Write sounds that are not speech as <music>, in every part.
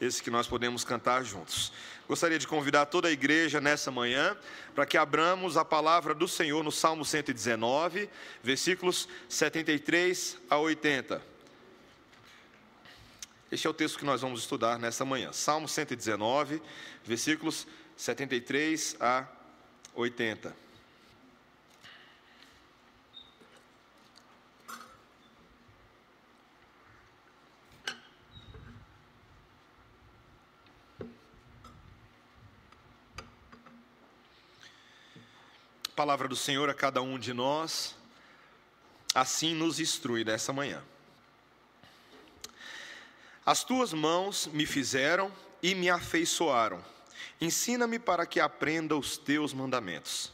esse que nós podemos cantar juntos. Gostaria de convidar toda a igreja nessa manhã para que abramos a palavra do Senhor no Salmo 119, versículos 73 a 80. Este é o texto que nós vamos estudar nessa manhã. Salmo 119, versículos 73 a 80. Palavra do Senhor a cada um de nós, assim nos instrui nessa manhã. As tuas mãos me fizeram e me afeiçoaram. Ensina-me para que aprenda os teus mandamentos.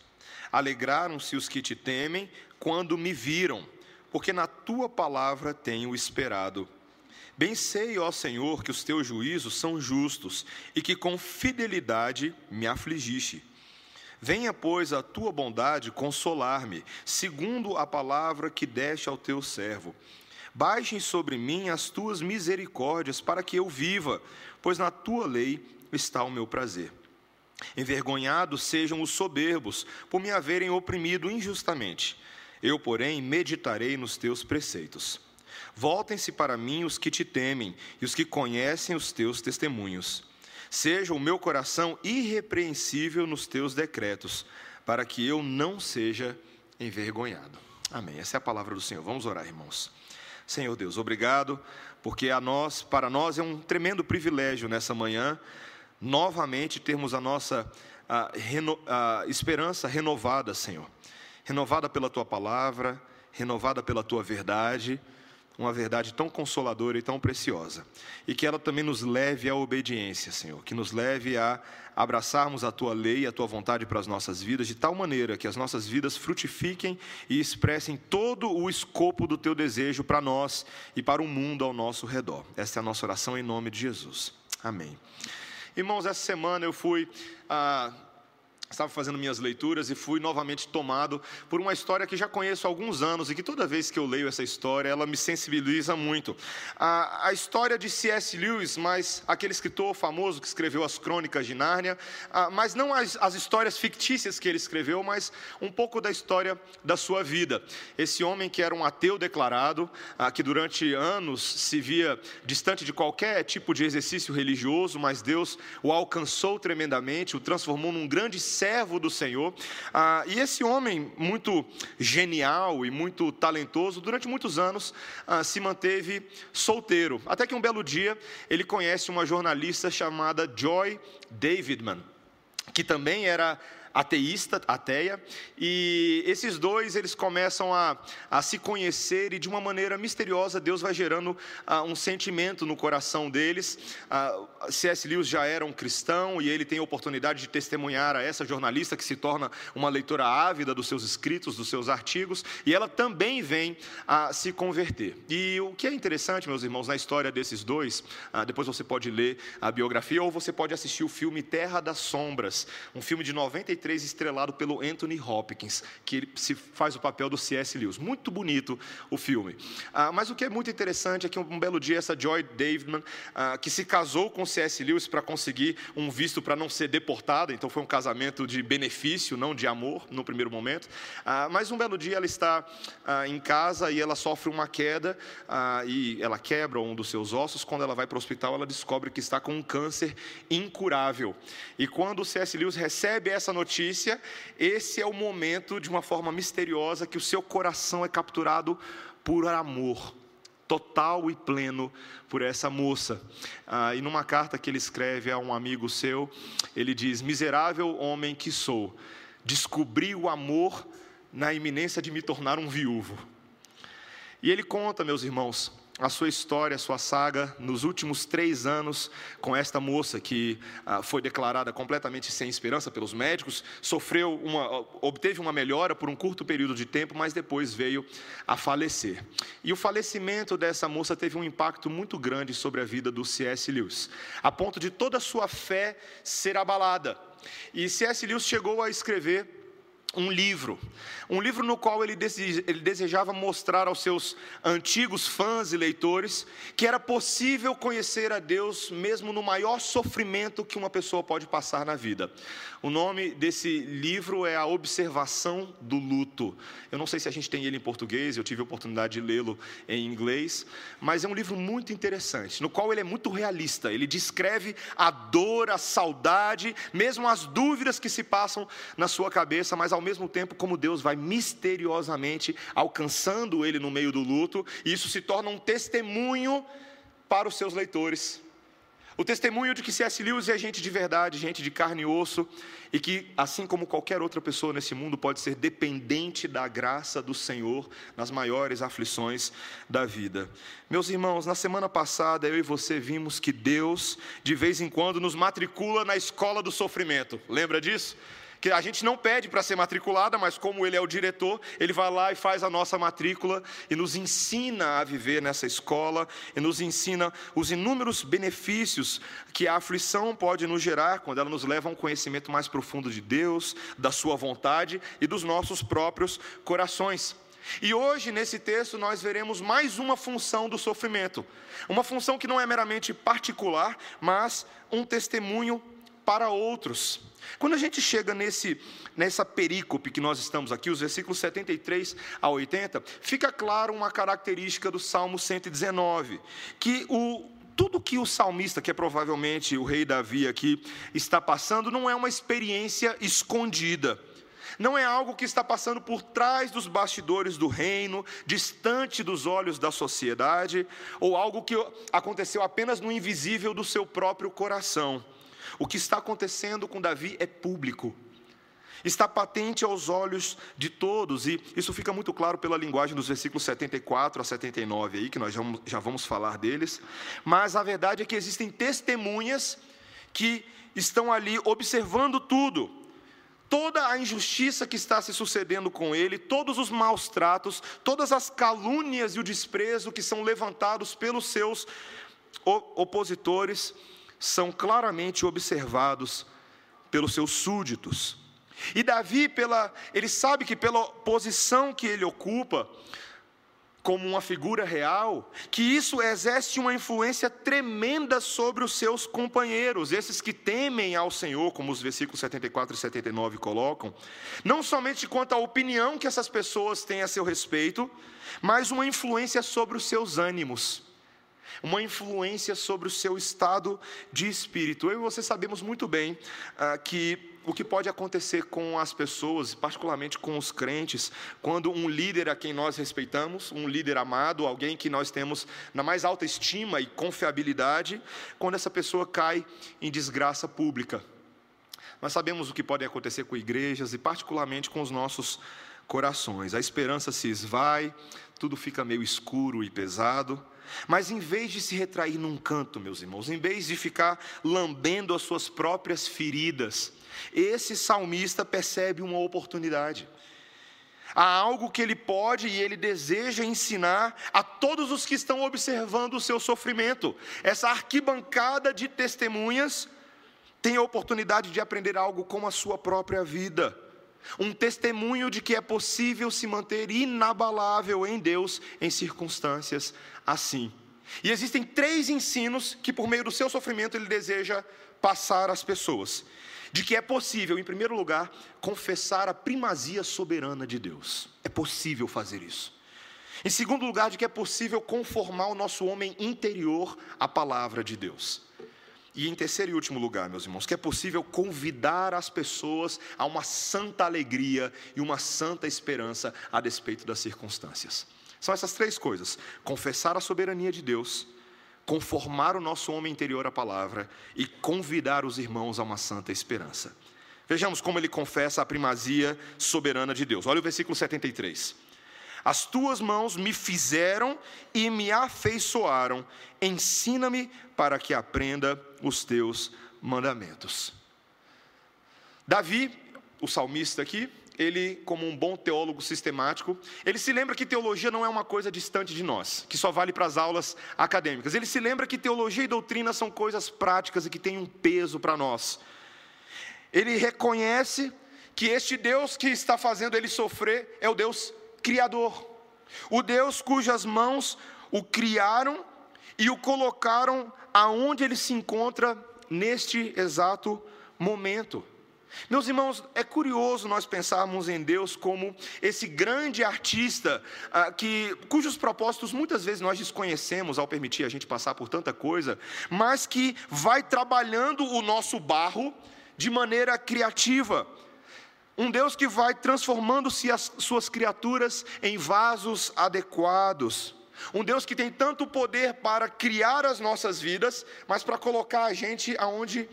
Alegraram-se os que te temem quando me viram, porque na tua palavra tenho esperado. Bem sei, ó Senhor, que os teus juízos são justos e que com fidelidade me afligiste. Venha, pois, a tua bondade consolar-me, segundo a palavra que deste ao teu servo. Baixem sobre mim as tuas misericórdias, para que eu viva, pois na tua lei está o meu prazer. Envergonhados sejam os soberbos, por me haverem oprimido injustamente. Eu, porém, meditarei nos teus preceitos. Voltem-se para mim os que te temem e os que conhecem os teus testemunhos. Seja o meu coração irrepreensível nos teus decretos, para que eu não seja envergonhado. Amém. Essa é a palavra do Senhor. Vamos orar, irmãos. Senhor Deus, obrigado, porque a nós, para nós é um tremendo privilégio nessa manhã novamente termos a nossa a, reno, a esperança renovada, Senhor. Renovada pela tua palavra, renovada pela tua verdade uma verdade tão consoladora e tão preciosa. E que ela também nos leve à obediência, Senhor, que nos leve a abraçarmos a tua lei, a tua vontade para as nossas vidas, de tal maneira que as nossas vidas frutifiquem e expressem todo o escopo do teu desejo para nós e para o mundo ao nosso redor. Esta é a nossa oração em nome de Jesus. Amém. Irmãos, essa semana eu fui. Ah, estava fazendo minhas leituras e fui novamente tomado por uma história que já conheço há alguns anos e que toda vez que eu leio essa história, ela me sensibiliza muito. A, a história de C.S. Lewis, mas aquele escritor famoso que escreveu as Crônicas de Nárnia, a, mas não as, as histórias fictícias que ele escreveu, mas um pouco da história da sua vida. Esse homem que era um ateu declarado, a, que durante anos se via distante de qualquer tipo de exercício religioso, mas Deus o alcançou tremendamente, o transformou num grande servo do Senhor. Ah, e esse homem, muito genial e muito talentoso, durante muitos anos ah, se manteve solteiro. Até que um belo dia ele conhece uma jornalista chamada Joy Davidman, que também era ateísta, ateia, e esses dois eles começam a, a se conhecer e de uma maneira misteriosa Deus vai gerando uh, um sentimento no coração deles. Ah, C.S. Lewis já era um cristão e ele tem a oportunidade de testemunhar a essa jornalista que se torna uma leitora ávida dos seus escritos, dos seus artigos, e ela também vem a se converter. E o que é interessante, meus irmãos, na história desses dois, uh, depois você pode ler a biografia ou você pode assistir o filme Terra das Sombras, um filme de 93 1993, estrelado pelo Anthony Hopkins, que se faz o papel do C.S. Lewis. Muito bonito o filme. Ah, mas o que é muito interessante é que um belo dia essa Joy Davidman, ah, que se casou com C.S. Lewis para conseguir um visto para não ser deportada, então foi um casamento de benefício, não de amor, no primeiro momento. Ah, mas um belo dia ela está ah, em casa e ela sofre uma queda ah, e ela quebra um dos seus ossos. Quando ela vai para o hospital, ela descobre que está com um câncer incurável. E quando o C.S. Lewis recebe essa notícia, notícia, esse é o momento, de uma forma misteriosa, que o seu coração é capturado por amor total e pleno por essa moça. Ah, e numa carta que ele escreve a um amigo seu, ele diz: Miserável homem que sou, descobri o amor na iminência de me tornar um viúvo. E ele conta, meus irmãos, a sua história, a sua saga nos últimos três anos com esta moça que ah, foi declarada completamente sem esperança pelos médicos, sofreu uma, obteve uma melhora por um curto período de tempo, mas depois veio a falecer. E o falecimento dessa moça teve um impacto muito grande sobre a vida do C.S. Lewis, a ponto de toda a sua fé ser abalada. E C.S. Lewis chegou a escrever um livro, um livro no qual ele desejava mostrar aos seus antigos fãs e leitores que era possível conhecer a Deus mesmo no maior sofrimento que uma pessoa pode passar na vida. O nome desse livro é A Observação do Luto. Eu não sei se a gente tem ele em português, eu tive a oportunidade de lê-lo em inglês, mas é um livro muito interessante, no qual ele é muito realista. Ele descreve a dor, a saudade, mesmo as dúvidas que se passam na sua cabeça, mas ao mesmo tempo como Deus vai misteriosamente alcançando ele no meio do luto, e isso se torna um testemunho para os seus leitores o testemunho de que C.S. Lewis é gente de verdade, gente de carne e osso, e que, assim como qualquer outra pessoa nesse mundo, pode ser dependente da graça do Senhor nas maiores aflições da vida. Meus irmãos, na semana passada eu e você vimos que Deus, de vez em quando, nos matricula na escola do sofrimento. Lembra disso? Que a gente não pede para ser matriculada, mas como ele é o diretor, ele vai lá e faz a nossa matrícula e nos ensina a viver nessa escola e nos ensina os inúmeros benefícios que a aflição pode nos gerar quando ela nos leva a um conhecimento mais profundo de Deus, da sua vontade e dos nossos próprios corações. E hoje, nesse texto, nós veremos mais uma função do sofrimento. Uma função que não é meramente particular, mas um testemunho para outros. Quando a gente chega nesse, nessa perícope que nós estamos aqui, os versículos 73 a 80, fica claro uma característica do Salmo 119, que o, tudo que o salmista, que é provavelmente o rei Davi aqui, está passando, não é uma experiência escondida. Não é algo que está passando por trás dos bastidores do reino, distante dos olhos da sociedade, ou algo que aconteceu apenas no invisível do seu próprio coração. O que está acontecendo com Davi é público. Está patente aos olhos de todos, e isso fica muito claro pela linguagem dos versículos 74 a 79 aí, que nós já vamos falar deles. Mas a verdade é que existem testemunhas que estão ali observando tudo. Toda a injustiça que está se sucedendo com ele, todos os maus tratos, todas as calúnias e o desprezo que são levantados pelos seus opositores, são claramente observados pelos seus súditos. E Davi, pela, ele sabe que pela posição que ele ocupa, como uma figura real, que isso exerce uma influência tremenda sobre os seus companheiros, esses que temem ao Senhor, como os versículos 74 e 79 colocam, não somente quanto à opinião que essas pessoas têm a seu respeito, mas uma influência sobre os seus ânimos uma influência sobre o seu estado de espírito. Eu e você sabemos muito bem ah, que o que pode acontecer com as pessoas, particularmente com os crentes, quando um líder a quem nós respeitamos, um líder amado, alguém que nós temos na mais alta estima e confiabilidade, quando essa pessoa cai em desgraça pública. Nós sabemos o que pode acontecer com igrejas e, particularmente, com os nossos corações. A esperança se esvai, tudo fica meio escuro e pesado. Mas em vez de se retrair num canto, meus irmãos, em vez de ficar lambendo as suas próprias feridas, esse salmista percebe uma oportunidade. Há algo que ele pode e ele deseja ensinar a todos os que estão observando o seu sofrimento. Essa arquibancada de testemunhas tem a oportunidade de aprender algo com a sua própria vida um testemunho de que é possível se manter inabalável em Deus em circunstâncias assim. E existem três ensinos que, por meio do seu sofrimento, ele deseja passar às pessoas: de que é possível, em primeiro lugar, confessar a primazia soberana de Deus. É possível fazer isso. Em segundo lugar, de que é possível conformar o nosso homem interior à palavra de Deus. E em terceiro e último lugar, meus irmãos, que é possível convidar as pessoas a uma santa alegria e uma santa esperança a despeito das circunstâncias. São essas três coisas: confessar a soberania de Deus, conformar o nosso homem interior à palavra e convidar os irmãos a uma santa esperança. Vejamos como ele confessa a primazia soberana de Deus. Olha o versículo 73. As tuas mãos me fizeram e me afeiçoaram. Ensina-me para que aprenda os teus mandamentos. Davi, o salmista aqui, ele, como um bom teólogo sistemático, ele se lembra que teologia não é uma coisa distante de nós, que só vale para as aulas acadêmicas. Ele se lembra que teologia e doutrina são coisas práticas e que têm um peso para nós. Ele reconhece que este Deus que está fazendo ele sofrer é o Deus Criador, o Deus cujas mãos o criaram e o colocaram aonde ele se encontra neste exato momento. Meus irmãos, é curioso nós pensarmos em Deus como esse grande artista ah, que, cujos propósitos muitas vezes nós desconhecemos ao permitir a gente passar por tanta coisa, mas que vai trabalhando o nosso barro de maneira criativa. Um Deus que vai transformando-se as suas criaturas em vasos adequados. Um Deus que tem tanto poder para criar as nossas vidas, mas para colocar a gente aonde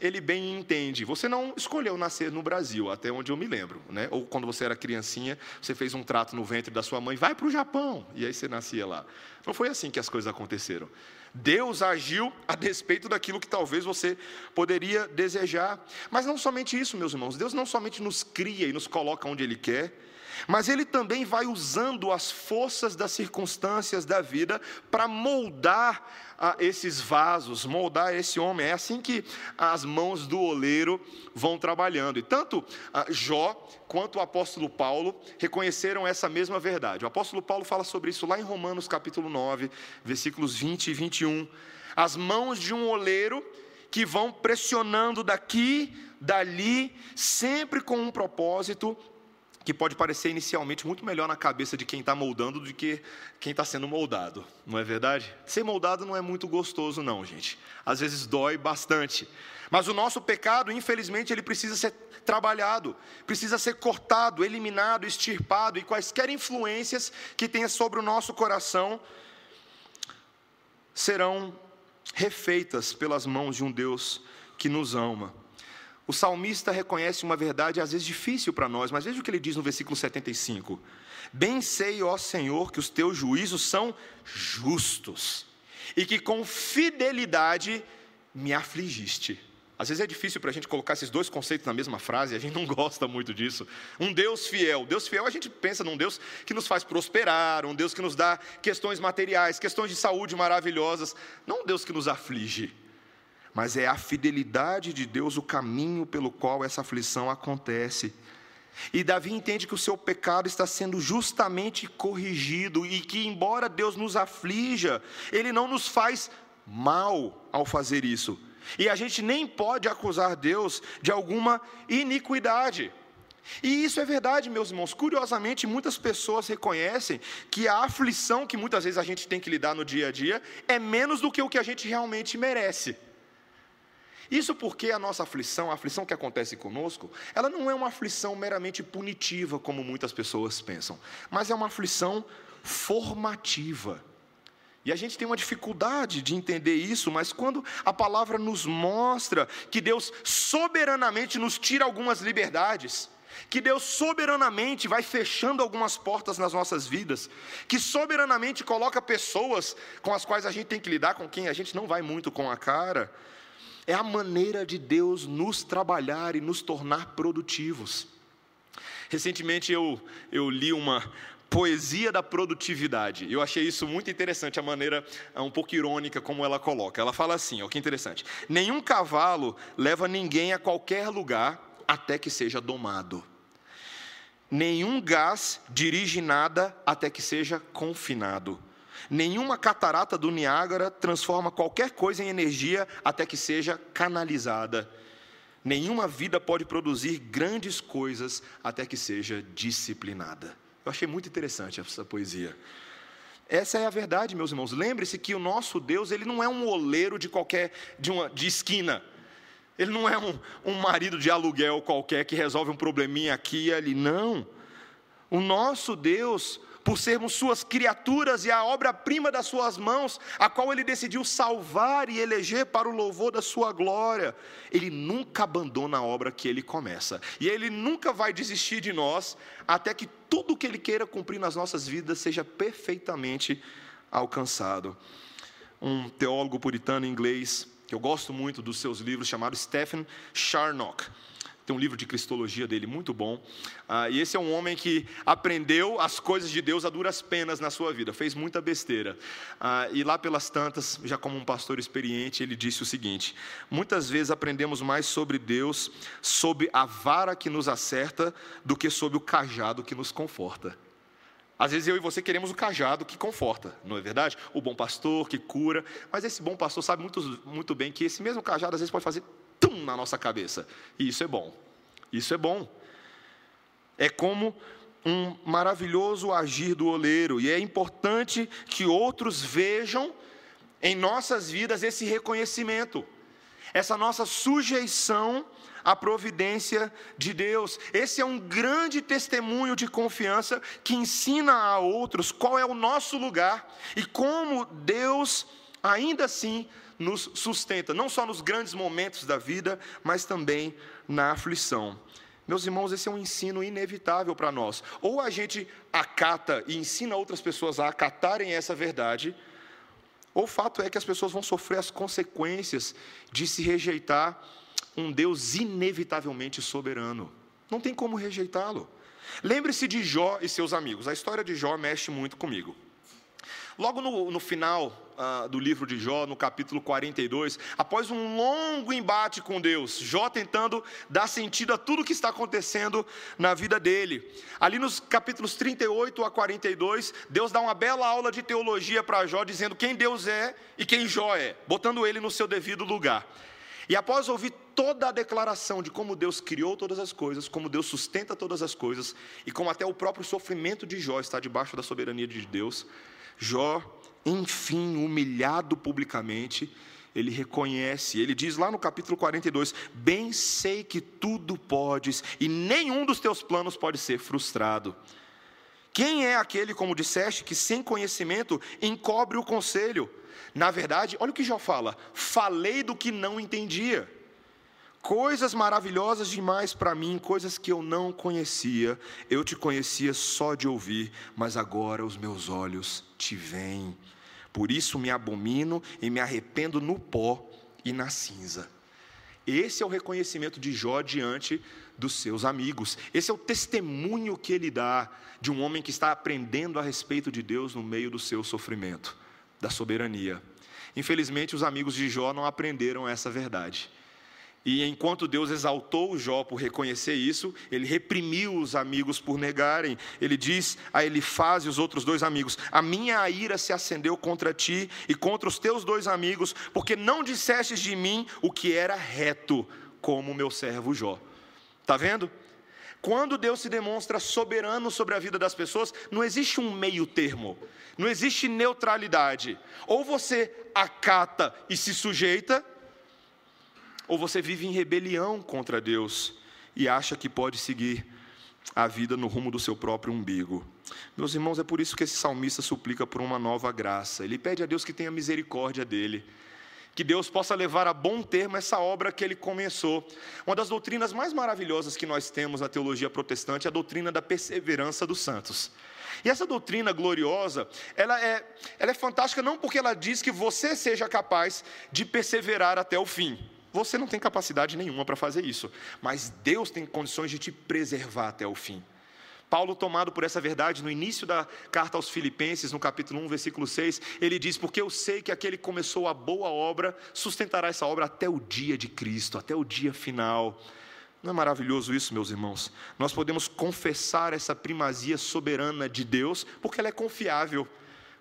ele bem entende. Você não escolheu nascer no Brasil, até onde eu me lembro, né? Ou quando você era criancinha, você fez um trato no ventre da sua mãe, vai para o Japão, e aí você nascia lá. Não foi assim que as coisas aconteceram. Deus agiu a despeito daquilo que talvez você poderia desejar. Mas não somente isso, meus irmãos. Deus não somente nos cria e nos coloca onde Ele quer, mas ele também vai usando as forças das circunstâncias da vida para moldar ah, esses vasos, moldar esse homem. É assim que as mãos do oleiro vão trabalhando. E tanto ah, Jó quanto o apóstolo Paulo reconheceram essa mesma verdade. O apóstolo Paulo fala sobre isso lá em Romanos capítulo 9, versículos 20 e 21. As mãos de um oleiro que vão pressionando daqui, dali, sempre com um propósito que pode parecer inicialmente muito melhor na cabeça de quem está moldando do que quem está sendo moldado, não é verdade? Ser moldado não é muito gostoso, não, gente. Às vezes dói bastante. Mas o nosso pecado, infelizmente, ele precisa ser trabalhado, precisa ser cortado, eliminado, extirpado, e quaisquer influências que tenha sobre o nosso coração serão refeitas pelas mãos de um Deus que nos ama. O salmista reconhece uma verdade às vezes difícil para nós, mas veja o que ele diz no versículo 75: Bem sei, ó Senhor, que os teus juízos são justos, e que com fidelidade me afligiste. Às vezes é difícil para a gente colocar esses dois conceitos na mesma frase, a gente não <laughs> gosta muito disso. Um Deus fiel. Deus fiel, a gente pensa num Deus que nos faz prosperar, um Deus que nos dá questões materiais, questões de saúde maravilhosas, não um Deus que nos aflige mas é a fidelidade de Deus o caminho pelo qual essa aflição acontece. E Davi entende que o seu pecado está sendo justamente corrigido e que, embora Deus nos aflija, Ele não nos faz mal ao fazer isso. E a gente nem pode acusar Deus de alguma iniquidade. E isso é verdade, meus irmãos. Curiosamente, muitas pessoas reconhecem que a aflição que muitas vezes a gente tem que lidar no dia a dia é menos do que o que a gente realmente merece. Isso porque a nossa aflição, a aflição que acontece conosco, ela não é uma aflição meramente punitiva, como muitas pessoas pensam, mas é uma aflição formativa. E a gente tem uma dificuldade de entender isso, mas quando a palavra nos mostra que Deus soberanamente nos tira algumas liberdades, que Deus soberanamente vai fechando algumas portas nas nossas vidas, que soberanamente coloca pessoas com as quais a gente tem que lidar, com quem a gente não vai muito com a cara, é a maneira de Deus nos trabalhar e nos tornar produtivos. Recentemente eu, eu li uma poesia da produtividade. Eu achei isso muito interessante, a maneira é um pouco irônica como ela coloca. Ela fala assim: ó, que interessante. Nenhum cavalo leva ninguém a qualquer lugar até que seja domado. Nenhum gás dirige nada até que seja confinado. Nenhuma catarata do Niágara transforma qualquer coisa em energia até que seja canalizada. Nenhuma vida pode produzir grandes coisas até que seja disciplinada. Eu achei muito interessante essa poesia. Essa é a verdade, meus irmãos. Lembre-se que o nosso Deus, ele não é um oleiro de qualquer de uma de esquina. Ele não é um, um marido de aluguel qualquer que resolve um probleminha aqui e ali. Não. O nosso Deus, por sermos suas criaturas e a obra-prima das suas mãos, a qual ele decidiu salvar e eleger para o louvor da sua glória. Ele nunca abandona a obra que ele começa, e ele nunca vai desistir de nós até que tudo que ele queira cumprir nas nossas vidas seja perfeitamente alcançado. Um teólogo puritano inglês, que eu gosto muito dos seus livros, chamado Stephen Charnock, Tem um livro de cristologia dele muito bom. Ah, e esse é um homem que aprendeu as coisas de Deus a duras penas na sua vida, fez muita besteira. Ah, e lá pelas tantas, já como um pastor experiente, ele disse o seguinte: muitas vezes aprendemos mais sobre Deus sob a vara que nos acerta do que sob o cajado que nos conforta. Às vezes eu e você queremos o cajado que conforta, não é verdade? O bom pastor que cura, mas esse bom pastor sabe muito, muito bem que esse mesmo cajado às vezes pode fazer tum na nossa cabeça. E isso é bom. Isso é bom. É como um maravilhoso agir do oleiro, e é importante que outros vejam em nossas vidas esse reconhecimento, essa nossa sujeição à providência de Deus. Esse é um grande testemunho de confiança que ensina a outros qual é o nosso lugar e como Deus, ainda assim, nos sustenta, não só nos grandes momentos da vida, mas também na aflição. Meus irmãos, esse é um ensino inevitável para nós. Ou a gente acata e ensina outras pessoas a acatarem essa verdade, ou o fato é que as pessoas vão sofrer as consequências de se rejeitar um Deus inevitavelmente soberano. Não tem como rejeitá-lo. Lembre-se de Jó e seus amigos. A história de Jó mexe muito comigo. Logo no, no final uh, do livro de Jó, no capítulo 42, após um longo embate com Deus, Jó tentando dar sentido a tudo que está acontecendo na vida dele. Ali nos capítulos 38 a 42, Deus dá uma bela aula de teologia para Jó, dizendo quem Deus é e quem Jó é, botando ele no seu devido lugar. E após ouvir toda a declaração de como Deus criou todas as coisas, como Deus sustenta todas as coisas, e como até o próprio sofrimento de Jó está debaixo da soberania de Deus, Jó, enfim, humilhado publicamente, ele reconhece, ele diz lá no capítulo 42: Bem sei que tudo podes, e nenhum dos teus planos pode ser frustrado. Quem é aquele, como disseste, que sem conhecimento encobre o conselho? Na verdade, olha o que Jó fala: falei do que não entendia coisas maravilhosas demais para mim, coisas que eu não conhecia. Eu te conhecia só de ouvir, mas agora os meus olhos te veem. Por isso me abomino e me arrependo no pó e na cinza. Esse é o reconhecimento de Jó diante dos seus amigos. Esse é o testemunho que ele dá de um homem que está aprendendo a respeito de Deus no meio do seu sofrimento, da soberania. Infelizmente, os amigos de Jó não aprenderam essa verdade. E enquanto Deus exaltou Jó por reconhecer isso, ele reprimiu os amigos por negarem. Ele diz a Elifaz e os outros dois amigos: A minha ira se acendeu contra ti e contra os teus dois amigos, porque não dissestes de mim o que era reto, como meu servo Jó. Está vendo? Quando Deus se demonstra soberano sobre a vida das pessoas, não existe um meio termo, não existe neutralidade. Ou você acata e se sujeita, ou você vive em rebelião contra Deus e acha que pode seguir a vida no rumo do seu próprio umbigo. Meus irmãos, é por isso que esse salmista suplica por uma nova graça. Ele pede a Deus que tenha misericórdia dele, que Deus possa levar a bom termo essa obra que ele começou. Uma das doutrinas mais maravilhosas que nós temos na teologia protestante é a doutrina da perseverança dos santos. E essa doutrina gloriosa, ela é, ela é fantástica não porque ela diz que você seja capaz de perseverar até o fim. Você não tem capacidade nenhuma para fazer isso, mas Deus tem condições de te preservar até o fim. Paulo, tomado por essa verdade, no início da carta aos Filipenses, no capítulo 1, versículo 6, ele diz: Porque eu sei que aquele que começou a boa obra sustentará essa obra até o dia de Cristo, até o dia final. Não é maravilhoso isso, meus irmãos? Nós podemos confessar essa primazia soberana de Deus, porque ela é confiável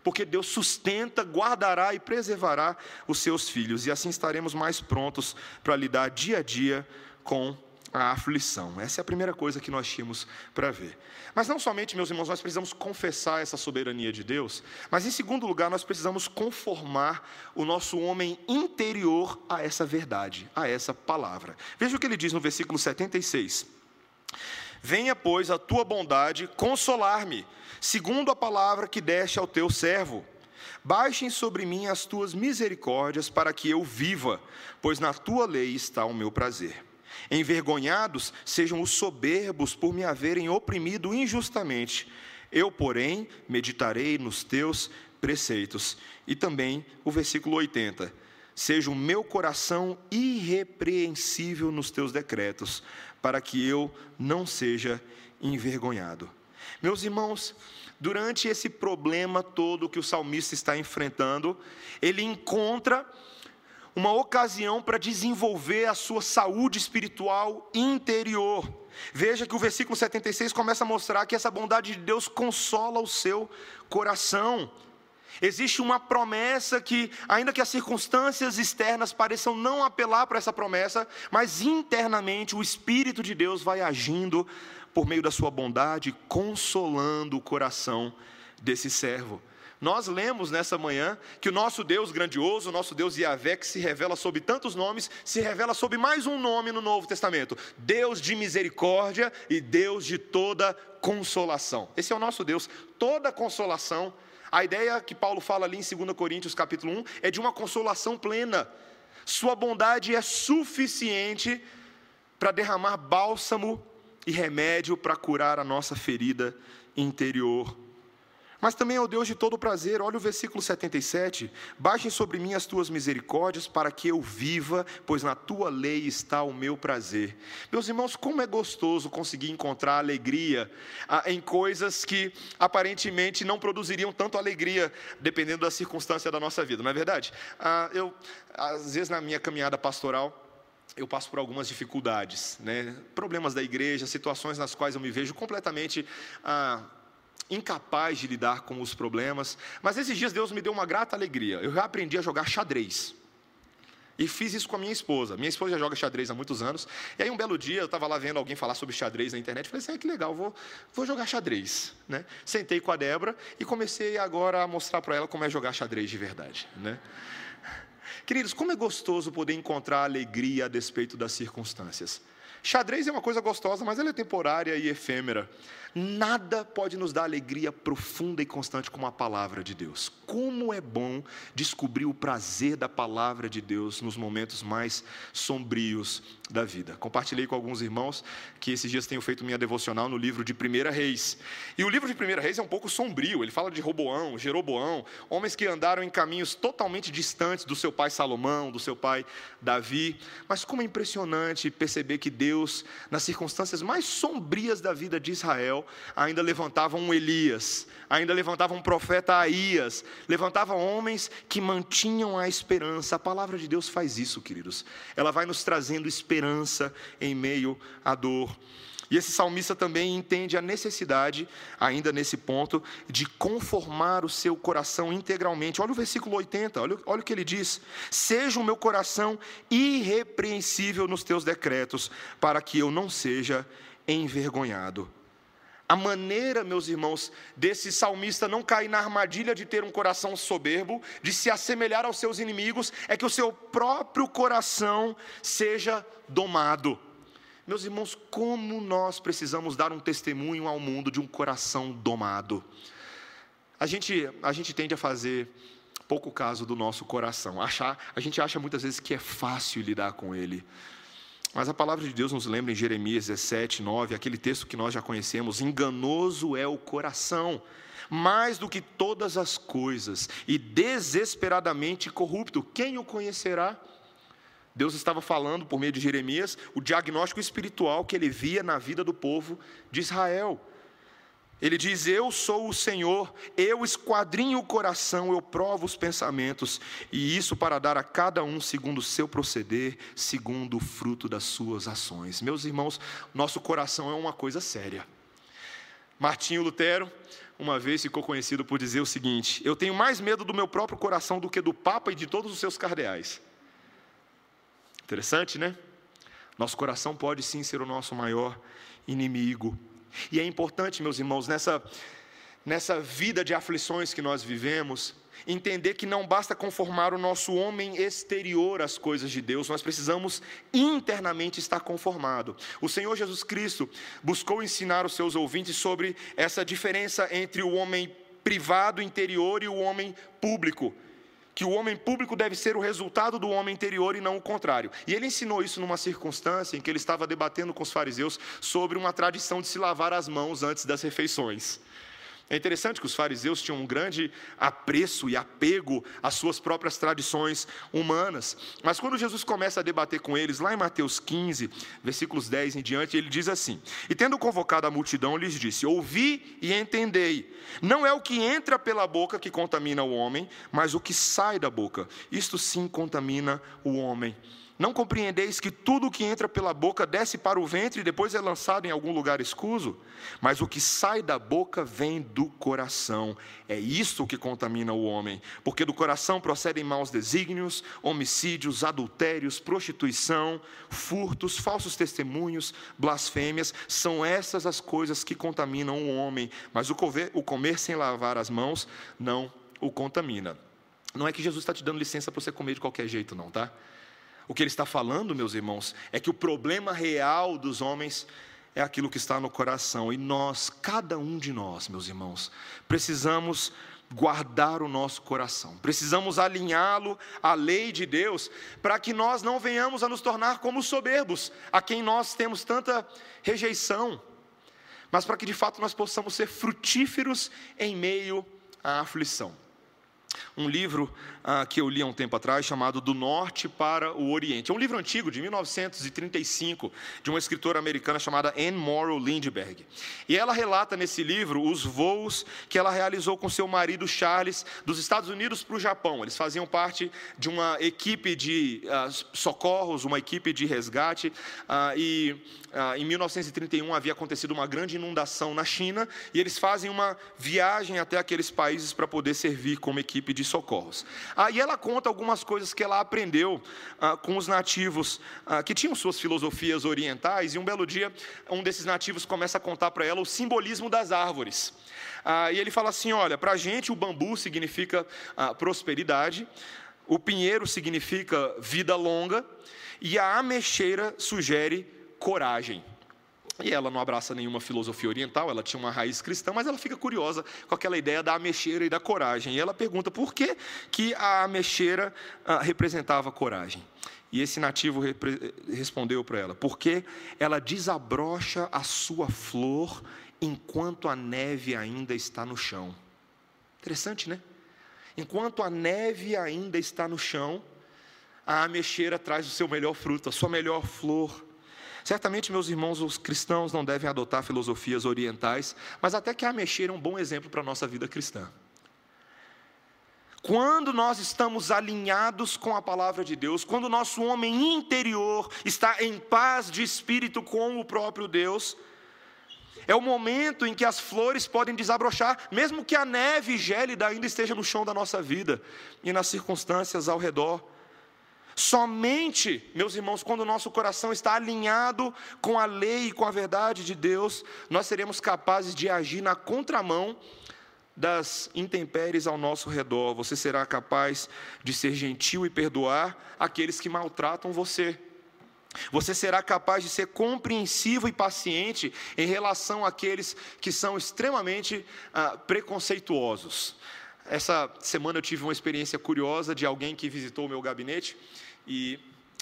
porque Deus sustenta, guardará e preservará os seus filhos, e assim estaremos mais prontos para lidar dia a dia com a aflição. Essa é a primeira coisa que nós tínhamos para ver. Mas não somente, meus irmãos, nós precisamos confessar essa soberania de Deus, mas em segundo lugar, nós precisamos conformar o nosso homem interior a essa verdade, a essa palavra. Veja o que ele diz no versículo 76. Venha, pois, a tua bondade consolar-me, segundo a palavra que deste ao teu servo. Baixem sobre mim as tuas misericórdias, para que eu viva, pois na tua lei está o meu prazer. Envergonhados sejam os soberbos por me haverem oprimido injustamente. Eu, porém, meditarei nos teus preceitos. E também o versículo 80. seja o meu coração irrepreensível nos teus decretos, para que eu não seja envergonhado. Meus irmãos, durante esse problema todo que o salmista está enfrentando, ele encontra uma ocasião para desenvolver a sua saúde espiritual interior. Veja que o versículo 76 começa a mostrar que essa bondade de Deus consola o seu coração. Existe uma promessa que, ainda que as circunstâncias externas pareçam não apelar para essa promessa, mas internamente o Espírito de Deus vai agindo por meio da sua bondade, consolando o coração desse servo. Nós lemos nessa manhã que o nosso Deus grandioso, o nosso Deus Yahvé, que se revela sob tantos nomes, se revela sob mais um nome no Novo Testamento: Deus de misericórdia e Deus de toda consolação. Esse é o nosso Deus, toda consolação a ideia que Paulo fala ali em 2 Coríntios capítulo 1 é de uma consolação plena. Sua bondade é suficiente para derramar bálsamo e remédio para curar a nossa ferida interior mas também é o Deus de todo prazer. Olha o versículo 77. Baixem sobre mim as tuas misericórdias, para que eu viva, pois na tua lei está o meu prazer. Meus irmãos, como é gostoso conseguir encontrar alegria ah, em coisas que aparentemente não produziriam tanto alegria, dependendo da circunstância da nossa vida, não é verdade? Ah, eu, às vezes, na minha caminhada pastoral, eu passo por algumas dificuldades, né? problemas da igreja, situações nas quais eu me vejo completamente ah, incapaz de lidar com os problemas, mas esses dias Deus me deu uma grata alegria. Eu aprendi a jogar xadrez. E fiz isso com a minha esposa. Minha esposa já joga xadrez há muitos anos. E aí, um belo dia, eu estava lá vendo alguém falar sobre xadrez na internet. Falei assim: ah, que legal, vou, vou jogar xadrez. Né? Sentei com a Débora e comecei agora a mostrar para ela como é jogar xadrez de verdade. Né? Queridos, como é gostoso poder encontrar alegria a despeito das circunstâncias. Xadrez é uma coisa gostosa, mas ela é temporária e efêmera. Nada pode nos dar alegria profunda e constante como a palavra de Deus. Como é bom descobrir o prazer da palavra de Deus nos momentos mais sombrios da vida. Compartilhei com alguns irmãos que esses dias tenho feito minha devocional no livro de Primeira Reis. E o livro de Primeira Reis é um pouco sombrio. Ele fala de Roboão, Jeroboão, homens que andaram em caminhos totalmente distantes do seu pai Salomão, do seu pai Davi. Mas como é impressionante perceber que Deus, nas circunstâncias mais sombrias da vida de Israel, ainda levantava um Elias, ainda levantava um profeta Aías, levantava homens que mantinham a esperança. A palavra de Deus faz isso, queridos. Ela vai nos trazendo esperança em meio à dor. E esse salmista também entende a necessidade, ainda nesse ponto, de conformar o seu coração integralmente. Olha o versículo 80, olha, olha o que ele diz: Seja o meu coração irrepreensível nos teus decretos, para que eu não seja envergonhado. A maneira, meus irmãos, desse salmista não cair na armadilha de ter um coração soberbo, de se assemelhar aos seus inimigos, é que o seu próprio coração seja domado. Meus irmãos, como nós precisamos dar um testemunho ao mundo de um coração domado? A gente, a gente tende a fazer pouco caso do nosso coração. Achar, a gente acha muitas vezes que é fácil lidar com ele. Mas a palavra de Deus nos lembra em Jeremias 17, 9, aquele texto que nós já conhecemos: enganoso é o coração, mais do que todas as coisas, e desesperadamente corrupto. Quem o conhecerá? Deus estava falando por meio de Jeremias o diagnóstico espiritual que ele via na vida do povo de Israel. Ele diz: Eu sou o Senhor, eu esquadrinho o coração, eu provo os pensamentos, e isso para dar a cada um segundo o seu proceder, segundo o fruto das suas ações. Meus irmãos, nosso coração é uma coisa séria. Martinho Lutero, uma vez ficou conhecido por dizer o seguinte: Eu tenho mais medo do meu próprio coração do que do Papa e de todos os seus cardeais. Interessante, né? Nosso coração pode sim ser o nosso maior inimigo. E é importante, meus irmãos, nessa, nessa vida de aflições que nós vivemos, entender que não basta conformar o nosso homem exterior às coisas de Deus, nós precisamos internamente estar conformado. O Senhor Jesus Cristo buscou ensinar os seus ouvintes sobre essa diferença entre o homem privado interior e o homem público que o homem público deve ser o resultado do homem interior e não o contrário. E ele ensinou isso numa circunstância em que ele estava debatendo com os fariseus sobre uma tradição de se lavar as mãos antes das refeições. É interessante que os fariseus tinham um grande apreço e apego às suas próprias tradições humanas. Mas quando Jesus começa a debater com eles, lá em Mateus 15, versículos 10 em diante, ele diz assim: E tendo convocado a multidão, lhes disse: Ouvi e entendei. Não é o que entra pela boca que contamina o homem, mas o que sai da boca. Isto sim contamina o homem. Não compreendeis que tudo o que entra pela boca desce para o ventre e depois é lançado em algum lugar escuso? Mas o que sai da boca vem do coração. É isso que contamina o homem, porque do coração procedem maus desígnios, homicídios, adultérios, prostituição, furtos, falsos testemunhos, blasfêmias. São essas as coisas que contaminam o homem. Mas o comer, o comer sem lavar as mãos não o contamina. Não é que Jesus está te dando licença para você comer de qualquer jeito, não, tá? O que ele está falando, meus irmãos, é que o problema real dos homens é aquilo que está no coração. E nós, cada um de nós, meus irmãos, precisamos guardar o nosso coração, precisamos alinhá-lo à lei de Deus, para que nós não venhamos a nos tornar como soberbos, a quem nós temos tanta rejeição, mas para que de fato nós possamos ser frutíferos em meio à aflição um livro ah, que eu li há um tempo atrás chamado Do Norte para o Oriente. É um livro antigo, de 1935, de uma escritora americana chamada Anne Morrow Lindbergh. E ela relata nesse livro os voos que ela realizou com seu marido Charles dos Estados Unidos para o Japão. Eles faziam parte de uma equipe de ah, socorros, uma equipe de resgate, ah, e ah, em 1931 havia acontecido uma grande inundação na China, e eles fazem uma viagem até aqueles países para poder servir como equipe de socorros. Aí ela conta algumas coisas que ela aprendeu ah, com os nativos ah, que tinham suas filosofias orientais, e um belo dia um desses nativos começa a contar para ela o simbolismo das árvores. Ah, e ele fala assim: olha, para a gente o bambu significa ah, prosperidade, o pinheiro significa vida longa, e a ameixeira sugere coragem. E ela não abraça nenhuma filosofia oriental, ela tinha uma raiz cristã, mas ela fica curiosa com aquela ideia da ameixeira e da coragem. E ela pergunta por que, que a ameixeira ah, representava coragem. E esse nativo respondeu para ela: porque ela desabrocha a sua flor enquanto a neve ainda está no chão. Interessante, né? Enquanto a neve ainda está no chão, a ameixeira traz o seu melhor fruto, a sua melhor flor. Certamente, meus irmãos, os cristãos não devem adotar filosofias orientais, mas até que a mexer é um bom exemplo para a nossa vida cristã. Quando nós estamos alinhados com a palavra de Deus, quando o nosso homem interior está em paz de espírito com o próprio Deus, é o momento em que as flores podem desabrochar, mesmo que a neve gélida ainda esteja no chão da nossa vida e nas circunstâncias ao redor. Somente, meus irmãos, quando o nosso coração está alinhado com a lei e com a verdade de Deus, nós seremos capazes de agir na contramão das intempéries ao nosso redor. Você será capaz de ser gentil e perdoar aqueles que maltratam você. Você será capaz de ser compreensivo e paciente em relação àqueles que são extremamente ah, preconceituosos. Essa semana eu tive uma experiência curiosa de alguém que visitou o meu gabinete e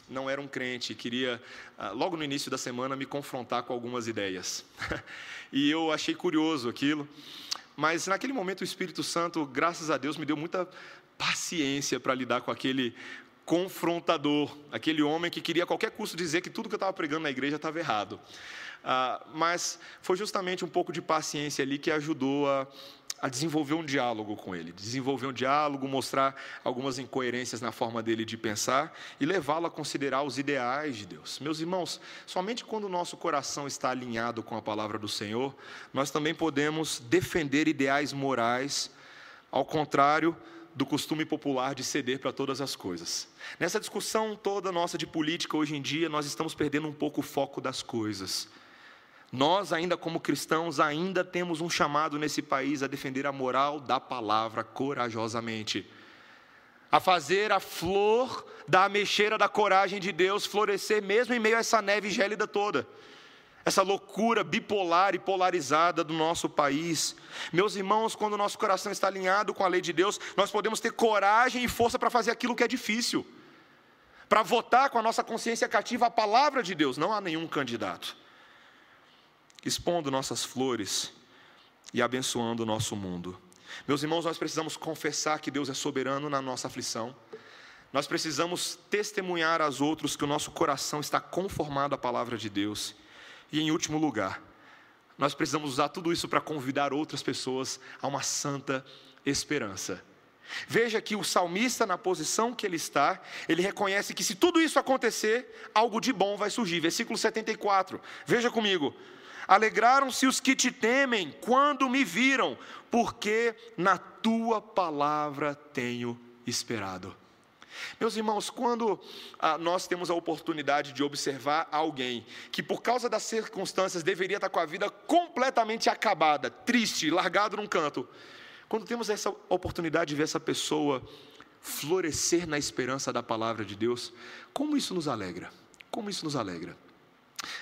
não era um crente, queria, ah, logo no início da semana, me confrontar com algumas ideias. <laughs> e eu achei curioso aquilo, mas naquele momento o Espírito Santo, graças a Deus, me deu muita paciência para lidar com aquele confrontador, aquele homem que queria a qualquer custo dizer que tudo que eu estava pregando na igreja estava errado. Ah, mas foi justamente um pouco de paciência ali que ajudou a a desenvolver um diálogo com ele, desenvolver um diálogo, mostrar algumas incoerências na forma dele de pensar e levá-lo a considerar os ideais de Deus. Meus irmãos, somente quando o nosso coração está alinhado com a palavra do Senhor, nós também podemos defender ideais morais, ao contrário do costume popular de ceder para todas as coisas. Nessa discussão toda nossa de política hoje em dia, nós estamos perdendo um pouco o foco das coisas. Nós, ainda como cristãos, ainda temos um chamado nesse país a defender a moral da palavra corajosamente. A fazer a flor da ameixeira da coragem de Deus florescer mesmo em meio a essa neve gélida toda. Essa loucura bipolar e polarizada do nosso país. Meus irmãos, quando nosso coração está alinhado com a lei de Deus, nós podemos ter coragem e força para fazer aquilo que é difícil. Para votar com a nossa consciência cativa a palavra de Deus. Não há nenhum candidato expondo nossas flores e abençoando o nosso mundo. Meus irmãos, nós precisamos confessar que Deus é soberano na nossa aflição. Nós precisamos testemunhar aos outros que o nosso coração está conformado à palavra de Deus. E em último lugar, nós precisamos usar tudo isso para convidar outras pessoas a uma santa esperança. Veja que o salmista, na posição que ele está, ele reconhece que se tudo isso acontecer, algo de bom vai surgir. Versículo 74, veja comigo. Alegraram-se os que te temem quando me viram, porque na tua palavra tenho esperado. Meus irmãos, quando ah, nós temos a oportunidade de observar alguém que, por causa das circunstâncias, deveria estar com a vida completamente acabada, triste, largado num canto, quando temos essa oportunidade de ver essa pessoa florescer na esperança da palavra de Deus, como isso nos alegra? Como isso nos alegra?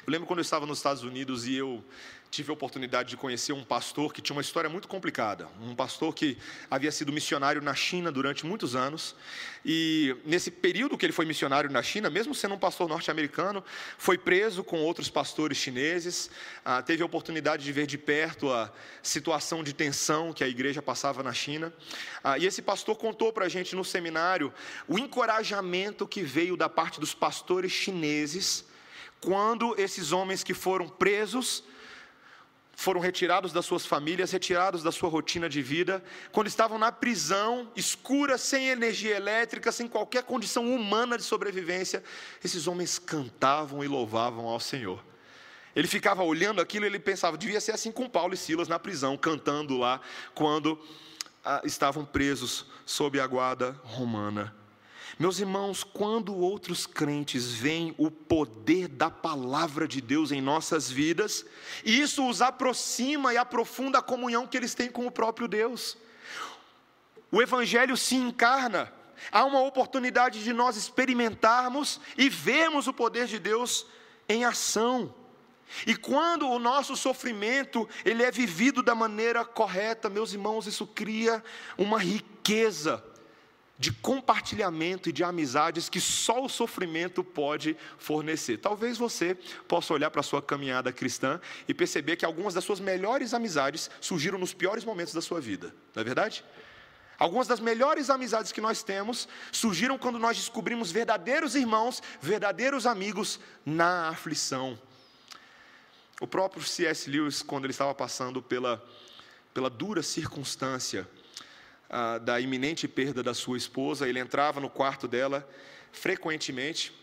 Eu lembro quando eu estava nos Estados Unidos e eu tive a oportunidade de conhecer um pastor que tinha uma história muito complicada. Um pastor que havia sido missionário na China durante muitos anos. E nesse período que ele foi missionário na China, mesmo sendo um pastor norte-americano, foi preso com outros pastores chineses. Ah, teve a oportunidade de ver de perto a situação de tensão que a igreja passava na China. Ah, e esse pastor contou para a gente no seminário o encorajamento que veio da parte dos pastores chineses quando esses homens que foram presos foram retirados das suas famílias, retirados da sua rotina de vida, quando estavam na prisão, escura, sem energia elétrica, sem qualquer condição humana de sobrevivência, esses homens cantavam e louvavam ao Senhor. Ele ficava olhando aquilo e ele pensava, devia ser assim com Paulo e Silas na prisão, cantando lá, quando ah, estavam presos sob a guarda romana. Meus irmãos, quando outros crentes veem o poder da palavra de Deus em nossas vidas, isso os aproxima e aprofunda a comunhão que eles têm com o próprio Deus. O Evangelho se encarna, há uma oportunidade de nós experimentarmos e vermos o poder de Deus em ação. E quando o nosso sofrimento ele é vivido da maneira correta, meus irmãos, isso cria uma riqueza de compartilhamento e de amizades que só o sofrimento pode fornecer. Talvez você possa olhar para a sua caminhada cristã e perceber que algumas das suas melhores amizades surgiram nos piores momentos da sua vida, não é verdade? Algumas das melhores amizades que nós temos surgiram quando nós descobrimos verdadeiros irmãos, verdadeiros amigos na aflição. O próprio C.S. Lewis, quando ele estava passando pela, pela dura circunstância ah, da iminente perda da sua esposa, ele entrava no quarto dela frequentemente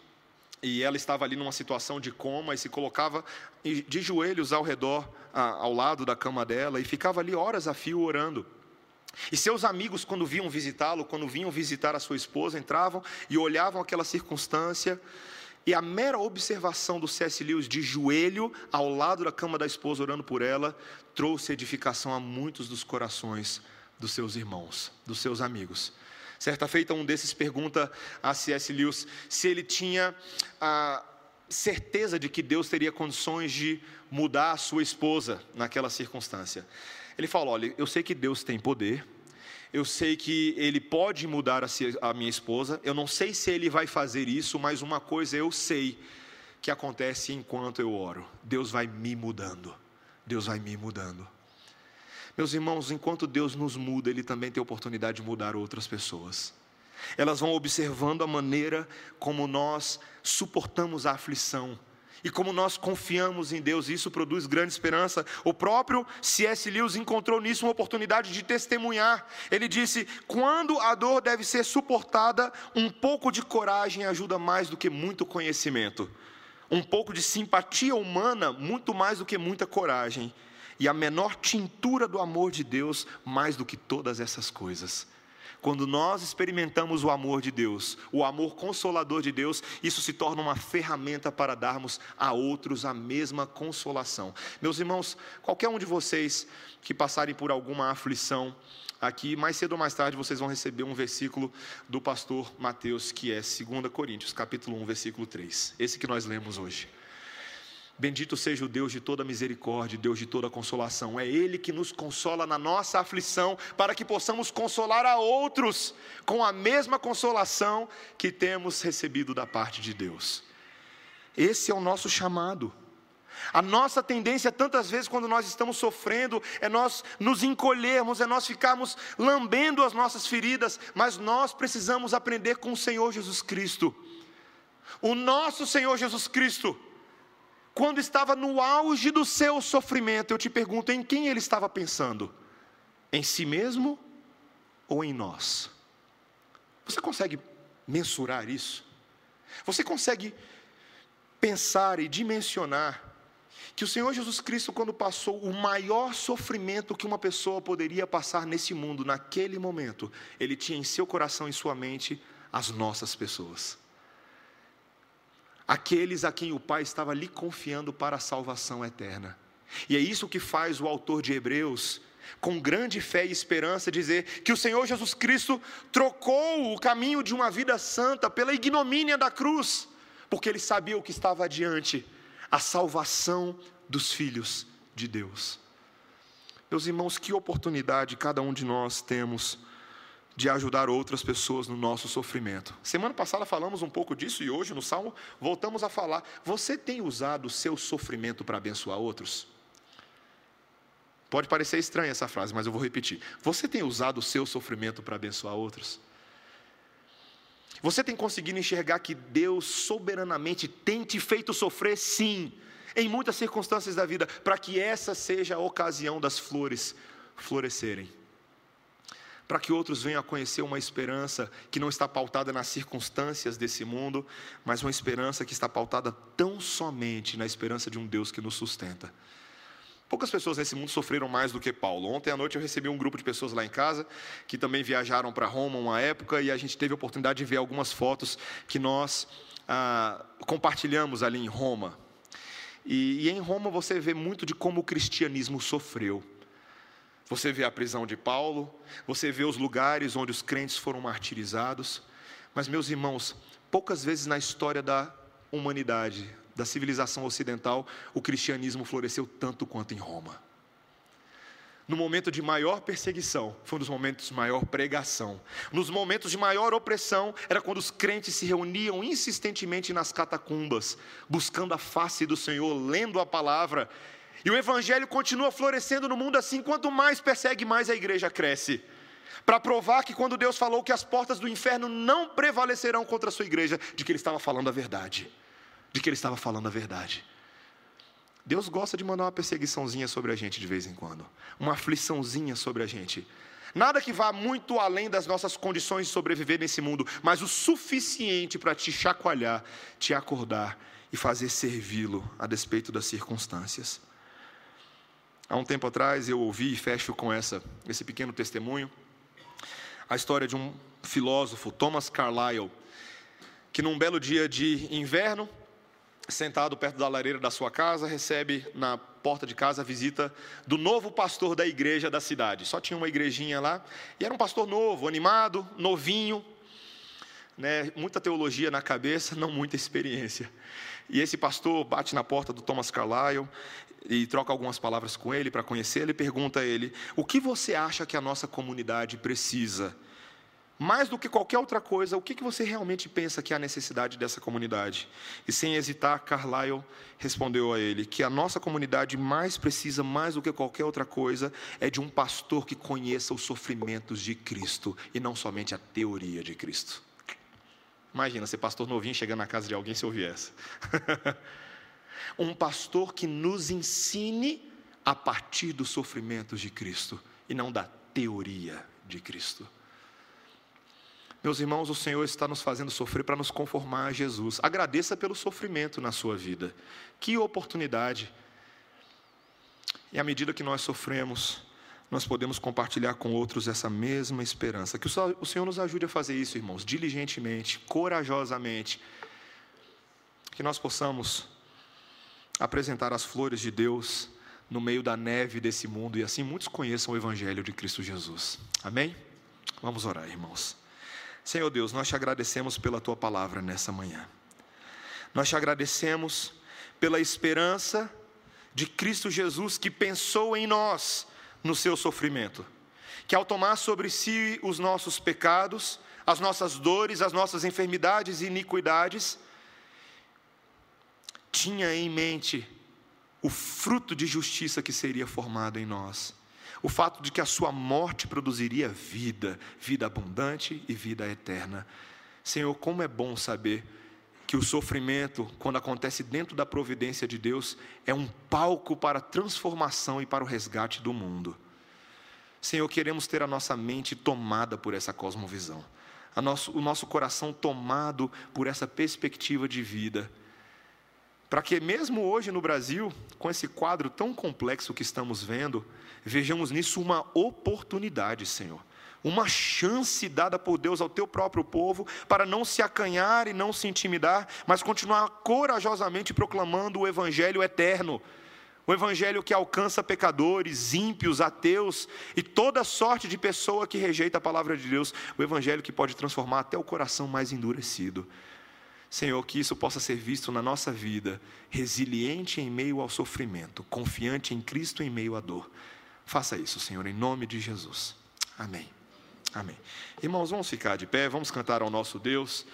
e ela estava ali numa situação de coma e se colocava de joelhos ao redor, ah, ao lado da cama dela e ficava ali horas a fio orando. E seus amigos, quando vinham visitá-lo, quando vinham visitar a sua esposa, entravam e olhavam aquela circunstância. E a mera observação do C.S. Lewis de joelho ao lado da cama da esposa, orando por ela, trouxe edificação a muitos dos corações dos seus irmãos, dos seus amigos. Certa feita, um desses pergunta a C.S. Lewis se ele tinha a certeza de que Deus teria condições de mudar a sua esposa naquela circunstância. Ele falou: Olha, eu sei que Deus tem poder, eu sei que Ele pode mudar a minha esposa, eu não sei se Ele vai fazer isso, mas uma coisa eu sei que acontece enquanto eu oro: Deus vai me mudando, Deus vai me mudando. Meus irmãos, enquanto Deus nos muda, Ele também tem a oportunidade de mudar outras pessoas. Elas vão observando a maneira como nós suportamos a aflição e como nós confiamos em Deus, isso produz grande esperança. O próprio C.S. Lewis encontrou nisso uma oportunidade de testemunhar. Ele disse: quando a dor deve ser suportada, um pouco de coragem ajuda mais do que muito conhecimento. Um pouco de simpatia humana, muito mais do que muita coragem e a menor tintura do amor de Deus mais do que todas essas coisas. Quando nós experimentamos o amor de Deus, o amor consolador de Deus, isso se torna uma ferramenta para darmos a outros a mesma consolação. Meus irmãos, qualquer um de vocês que passarem por alguma aflição, aqui, mais cedo ou mais tarde, vocês vão receber um versículo do pastor Mateus, que é 2 Coríntios, capítulo 1, versículo 3. Esse que nós lemos hoje. Bendito seja o Deus de toda misericórdia, Deus de toda consolação. É Ele que nos consola na nossa aflição, para que possamos consolar a outros com a mesma consolação que temos recebido da parte de Deus. Esse é o nosso chamado. A nossa tendência, tantas vezes, quando nós estamos sofrendo, é nós nos encolhermos, é nós ficarmos lambendo as nossas feridas, mas nós precisamos aprender com o Senhor Jesus Cristo. O nosso Senhor Jesus Cristo, quando estava no auge do seu sofrimento, eu te pergunto, em quem ele estava pensando? Em si mesmo ou em nós? Você consegue mensurar isso? Você consegue pensar e dimensionar que o Senhor Jesus Cristo, quando passou o maior sofrimento que uma pessoa poderia passar nesse mundo, naquele momento, ele tinha em seu coração e sua mente as nossas pessoas. Aqueles a quem o Pai estava lhe confiando para a salvação eterna. E é isso que faz o autor de Hebreus, com grande fé e esperança, dizer que o Senhor Jesus Cristo trocou o caminho de uma vida santa pela ignomínia da cruz, porque ele sabia o que estava adiante a salvação dos filhos de Deus. Meus irmãos, que oportunidade cada um de nós temos de ajudar outras pessoas no nosso sofrimento. Semana passada falamos um pouco disso e hoje no Salmo voltamos a falar. Você tem usado o seu sofrimento para abençoar outros? Pode parecer estranha essa frase, mas eu vou repetir. Você tem usado o seu sofrimento para abençoar outros? Você tem conseguido enxergar que Deus soberanamente tem te feito sofrer, sim, em muitas circunstâncias da vida, para que essa seja a ocasião das flores florescerem. Para que outros venham a conhecer uma esperança que não está pautada nas circunstâncias desse mundo, mas uma esperança que está pautada tão somente na esperança de um Deus que nos sustenta. Poucas pessoas nesse mundo sofreram mais do que Paulo. Ontem à noite eu recebi um grupo de pessoas lá em casa que também viajaram para Roma uma época e a gente teve a oportunidade de ver algumas fotos que nós ah, compartilhamos ali em Roma. E, e em Roma você vê muito de como o cristianismo sofreu. Você vê a prisão de Paulo, você vê os lugares onde os crentes foram martirizados. Mas, meus irmãos, poucas vezes na história da humanidade da civilização ocidental, o cristianismo floresceu tanto quanto em Roma. No momento de maior perseguição, foi um dos momentos de maior pregação. Nos momentos de maior opressão, era quando os crentes se reuniam insistentemente nas catacumbas, buscando a face do Senhor, lendo a palavra. E o evangelho continua florescendo no mundo assim, quanto mais persegue, mais a igreja cresce para provar que quando Deus falou que as portas do inferno não prevalecerão contra a sua igreja, de que ele estava falando a verdade de que ele estava falando a verdade. Deus gosta de mandar uma perseguiçãozinha sobre a gente de vez em quando, uma afliçãozinha sobre a gente. Nada que vá muito além das nossas condições de sobreviver nesse mundo, mas o suficiente para te chacoalhar, te acordar e fazer servi-lo a despeito das circunstâncias. Há um tempo atrás eu ouvi e fecho com essa, esse pequeno testemunho, a história de um filósofo, Thomas Carlyle, que num belo dia de inverno, sentado perto da lareira da sua casa, recebe na porta de casa a visita do novo pastor da igreja da cidade. Só tinha uma igrejinha lá, e era um pastor novo, animado, novinho, né, muita teologia na cabeça, <laughs> não muita experiência. E esse pastor bate na porta do Thomas Carlyle e troca algumas palavras com ele para conhecer. Ele pergunta a ele: O que você acha que a nossa comunidade precisa? mais do que qualquer outra coisa, o que você realmente pensa que é a necessidade dessa comunidade? E sem hesitar, Carlyle respondeu a ele que a nossa comunidade mais precisa, mais do que qualquer outra coisa, é de um pastor que conheça os sofrimentos de Cristo e não somente a teoria de Cristo. Imagina ser pastor novinho chegando na casa de alguém se ouvir essa. <laughs> um pastor que nos ensine a partir dos sofrimentos de Cristo e não da teoria de Cristo. Meus irmãos, o Senhor está nos fazendo sofrer para nos conformar a Jesus. Agradeça pelo sofrimento na sua vida. Que oportunidade. E à medida que nós sofremos, nós podemos compartilhar com outros essa mesma esperança. Que o Senhor nos ajude a fazer isso, irmãos, diligentemente, corajosamente. Que nós possamos apresentar as flores de Deus no meio da neve desse mundo e assim muitos conheçam o Evangelho de Cristo Jesus. Amém? Vamos orar, irmãos. Senhor Deus, nós te agradecemos pela tua palavra nessa manhã. Nós te agradecemos pela esperança de Cristo Jesus que pensou em nós no seu sofrimento, que ao tomar sobre si os nossos pecados, as nossas dores, as nossas enfermidades e iniquidades, tinha em mente o fruto de justiça que seria formado em nós. O fato de que a sua morte produziria vida, vida abundante e vida eterna. Senhor, como é bom saber que o sofrimento, quando acontece dentro da providência de Deus, é um palco para a transformação e para o resgate do mundo. Senhor, queremos ter a nossa mente tomada por essa cosmovisão, nosso, o nosso coração tomado por essa perspectiva de vida, para que, mesmo hoje no Brasil, com esse quadro tão complexo que estamos vendo, vejamos nisso uma oportunidade, Senhor uma chance dada por Deus ao teu próprio povo para não se acanhar e não se intimidar, mas continuar corajosamente proclamando o evangelho eterno. O evangelho que alcança pecadores, ímpios, ateus e toda sorte de pessoa que rejeita a palavra de Deus, o evangelho que pode transformar até o coração mais endurecido. Senhor, que isso possa ser visto na nossa vida, resiliente em meio ao sofrimento, confiante em Cristo em meio à dor. Faça isso, Senhor, em nome de Jesus. Amém. Amém. Irmãos, vamos ficar de pé, vamos cantar ao nosso Deus.